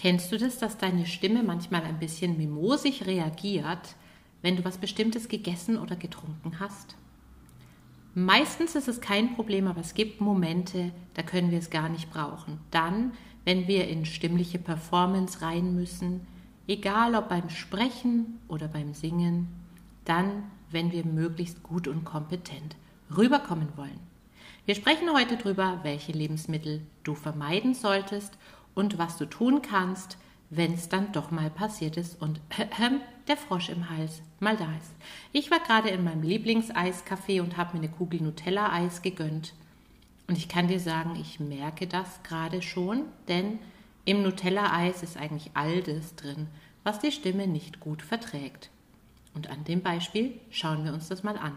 Kennst du das, dass deine Stimme manchmal ein bisschen mimosig reagiert, wenn du was Bestimmtes gegessen oder getrunken hast? Meistens ist es kein Problem, aber es gibt Momente, da können wir es gar nicht brauchen. Dann, wenn wir in stimmliche Performance rein müssen, egal ob beim Sprechen oder beim Singen, dann, wenn wir möglichst gut und kompetent rüberkommen wollen. Wir sprechen heute darüber, welche Lebensmittel du vermeiden solltest und was du tun kannst, wenn es dann doch mal passiert ist und äh, der Frosch im Hals mal da ist. Ich war gerade in meinem Lieblingseiscafé und habe mir eine Kugel Nutella-Eis gegönnt. Und ich kann dir sagen, ich merke das gerade schon, denn im Nutella-Eis ist eigentlich all das drin, was die Stimme nicht gut verträgt. Und an dem Beispiel schauen wir uns das mal an.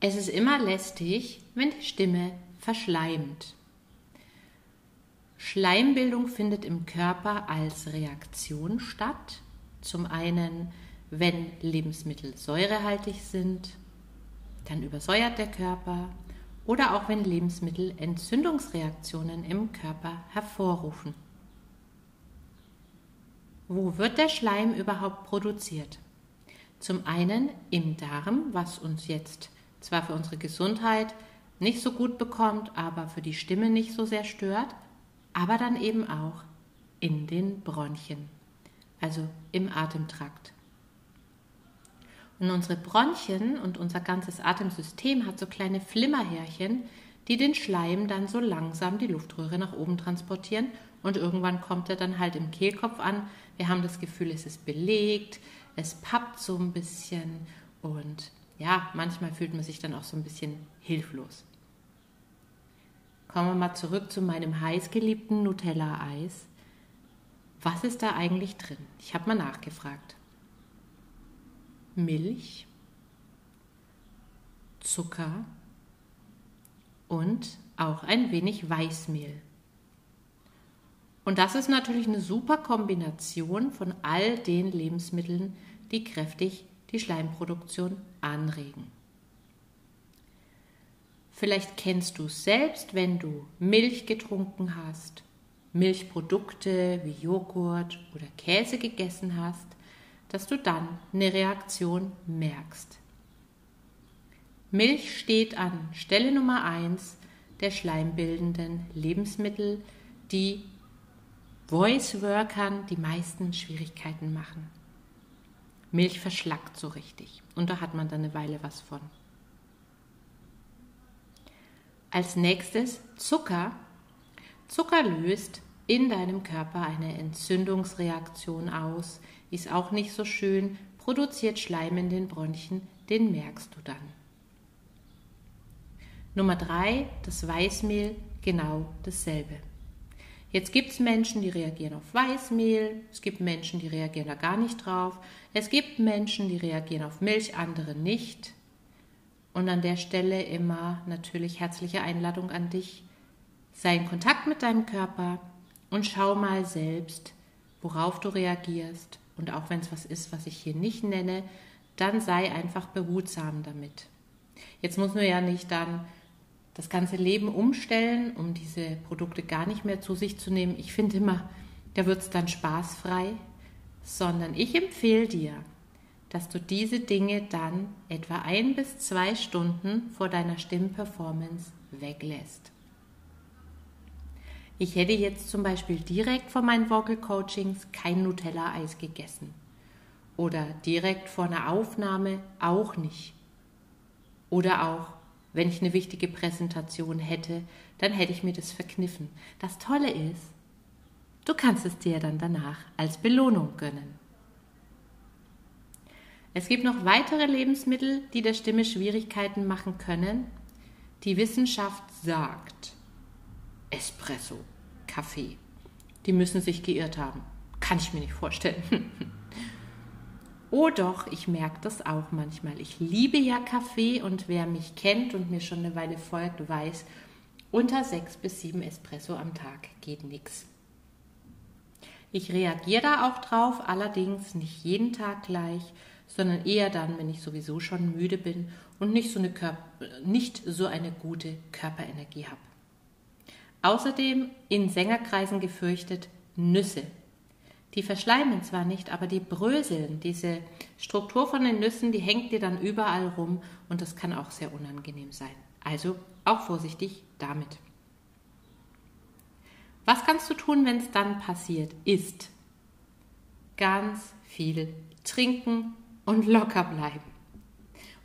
Es ist immer lästig, wenn die Stimme verschleimt. Schleimbildung findet im Körper als Reaktion statt. Zum einen, wenn Lebensmittel säurehaltig sind, dann übersäuert der Körper oder auch wenn Lebensmittel Entzündungsreaktionen im Körper hervorrufen. Wo wird der Schleim überhaupt produziert? Zum einen im Darm, was uns jetzt zwar für unsere Gesundheit nicht so gut bekommt, aber für die Stimme nicht so sehr stört, aber dann eben auch in den Bronchien, also im Atemtrakt. Und unsere Bronchien und unser ganzes Atemsystem hat so kleine Flimmerhärchen, die den Schleim dann so langsam die Luftröhre nach oben transportieren und irgendwann kommt er dann halt im Kehlkopf an. Wir haben das Gefühl, es ist belegt, es pappt so ein bisschen und ja, manchmal fühlt man sich dann auch so ein bisschen hilflos. Kommen wir mal zurück zu meinem heißgeliebten Nutella-Eis. Was ist da eigentlich drin? Ich habe mal nachgefragt. Milch, Zucker und auch ein wenig Weißmehl. Und das ist natürlich eine super Kombination von all den Lebensmitteln, die kräftig die Schleimproduktion anregen. Vielleicht kennst du es selbst, wenn du Milch getrunken hast, Milchprodukte wie Joghurt oder Käse gegessen hast, dass du dann eine Reaktion merkst. Milch steht an Stelle Nummer 1 der schleimbildenden Lebensmittel, die Voice-Workern die meisten Schwierigkeiten machen. Milch verschlackt so richtig. Und da hat man dann eine Weile was von. Als nächstes Zucker. Zucker löst in deinem Körper eine Entzündungsreaktion aus, ist auch nicht so schön, produziert Schleim in den Bronchien, den merkst du dann. Nummer drei, das Weißmehl, genau dasselbe. Jetzt gibt es Menschen, die reagieren auf Weißmehl, es gibt Menschen, die reagieren da gar nicht drauf, es gibt Menschen, die reagieren auf Milch, andere nicht. Und an der Stelle immer natürlich herzliche Einladung an dich. Sei in Kontakt mit deinem Körper und schau mal selbst, worauf du reagierst. Und auch wenn es was ist, was ich hier nicht nenne, dann sei einfach behutsam damit. Jetzt muss nur ja nicht dann das ganze Leben umstellen, um diese Produkte gar nicht mehr zu sich zu nehmen. Ich finde immer, da wird es dann spaßfrei, sondern ich empfehle dir, dass du diese Dinge dann etwa ein bis zwei Stunden vor deiner Stimmperformance weglässt. Ich hätte jetzt zum Beispiel direkt vor meinen Vocal Coachings kein Nutella-Eis gegessen. Oder direkt vor einer Aufnahme auch nicht. Oder auch wenn ich eine wichtige Präsentation hätte, dann hätte ich mir das verkniffen. Das Tolle ist, du kannst es dir dann danach als Belohnung gönnen. Es gibt noch weitere Lebensmittel, die der Stimme Schwierigkeiten machen können. Die Wissenschaft sagt Espresso, Kaffee. Die müssen sich geirrt haben. Kann ich mir nicht vorstellen. oh doch, ich merke das auch manchmal. Ich liebe ja Kaffee und wer mich kennt und mir schon eine Weile folgt, weiß, unter sechs bis sieben Espresso am Tag geht nichts. Ich reagiere da auch drauf, allerdings nicht jeden Tag gleich, sondern eher dann, wenn ich sowieso schon müde bin und nicht so eine, Körper, nicht so eine gute Körperenergie habe. Außerdem in Sängerkreisen gefürchtet Nüsse. Die verschleimen zwar nicht, aber die bröseln. Diese Struktur von den Nüssen, die hängt dir dann überall rum und das kann auch sehr unangenehm sein. Also auch vorsichtig damit. Was kannst du tun, wenn es dann passiert ist? Ganz viel trinken und locker bleiben.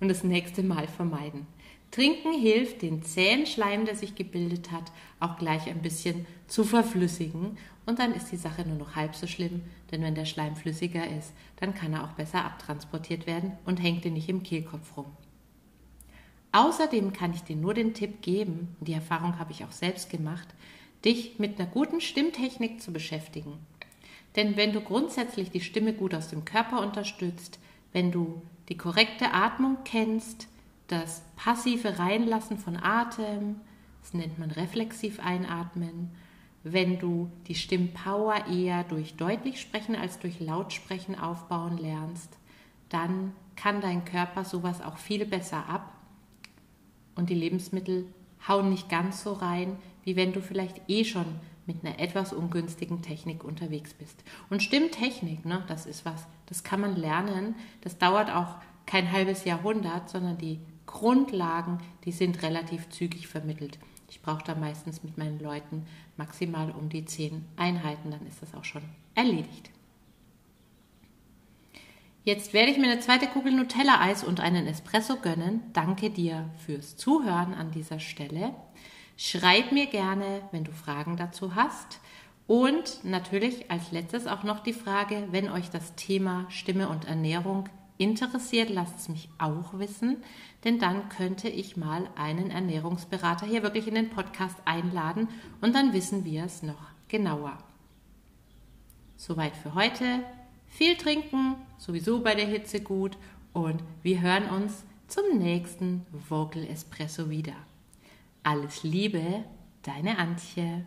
Und das nächste Mal vermeiden. Trinken hilft, den zähen Schleim, der sich gebildet hat, auch gleich ein bisschen zu verflüssigen. Und dann ist die Sache nur noch halb so schlimm, denn wenn der Schleim flüssiger ist, dann kann er auch besser abtransportiert werden und hängt dir nicht im Kehlkopf rum. Außerdem kann ich dir nur den Tipp geben, die Erfahrung habe ich auch selbst gemacht, dich mit einer guten Stimmtechnik zu beschäftigen. Denn wenn du grundsätzlich die Stimme gut aus dem Körper unterstützt, wenn du die korrekte Atmung kennst, das passive Reinlassen von Atem, das nennt man reflexiv einatmen. Wenn du die Stimmpower eher durch deutlich sprechen als durch Lautsprechen aufbauen lernst, dann kann dein Körper sowas auch viel besser ab und die Lebensmittel hauen nicht ganz so rein, wie wenn du vielleicht eh schon mit einer etwas ungünstigen Technik unterwegs bist. Und Stimmtechnik, ne, das ist was, das kann man lernen. Das dauert auch kein halbes Jahrhundert, sondern die Grundlagen, die sind relativ zügig vermittelt. Ich brauche da meistens mit meinen Leuten maximal um die zehn Einheiten, dann ist das auch schon erledigt. Jetzt werde ich mir eine zweite Kugel Nutella-Eis und einen Espresso gönnen. Danke dir fürs Zuhören an dieser Stelle. Schreib mir gerne, wenn du Fragen dazu hast. Und natürlich als letztes auch noch die Frage, wenn euch das Thema Stimme und Ernährung interessiert, lasst es mich auch wissen, denn dann könnte ich mal einen Ernährungsberater hier wirklich in den Podcast einladen und dann wissen wir es noch genauer. Soweit für heute. Viel trinken, sowieso bei der Hitze gut und wir hören uns zum nächsten Vocal Espresso wieder. Alles Liebe, deine Antje.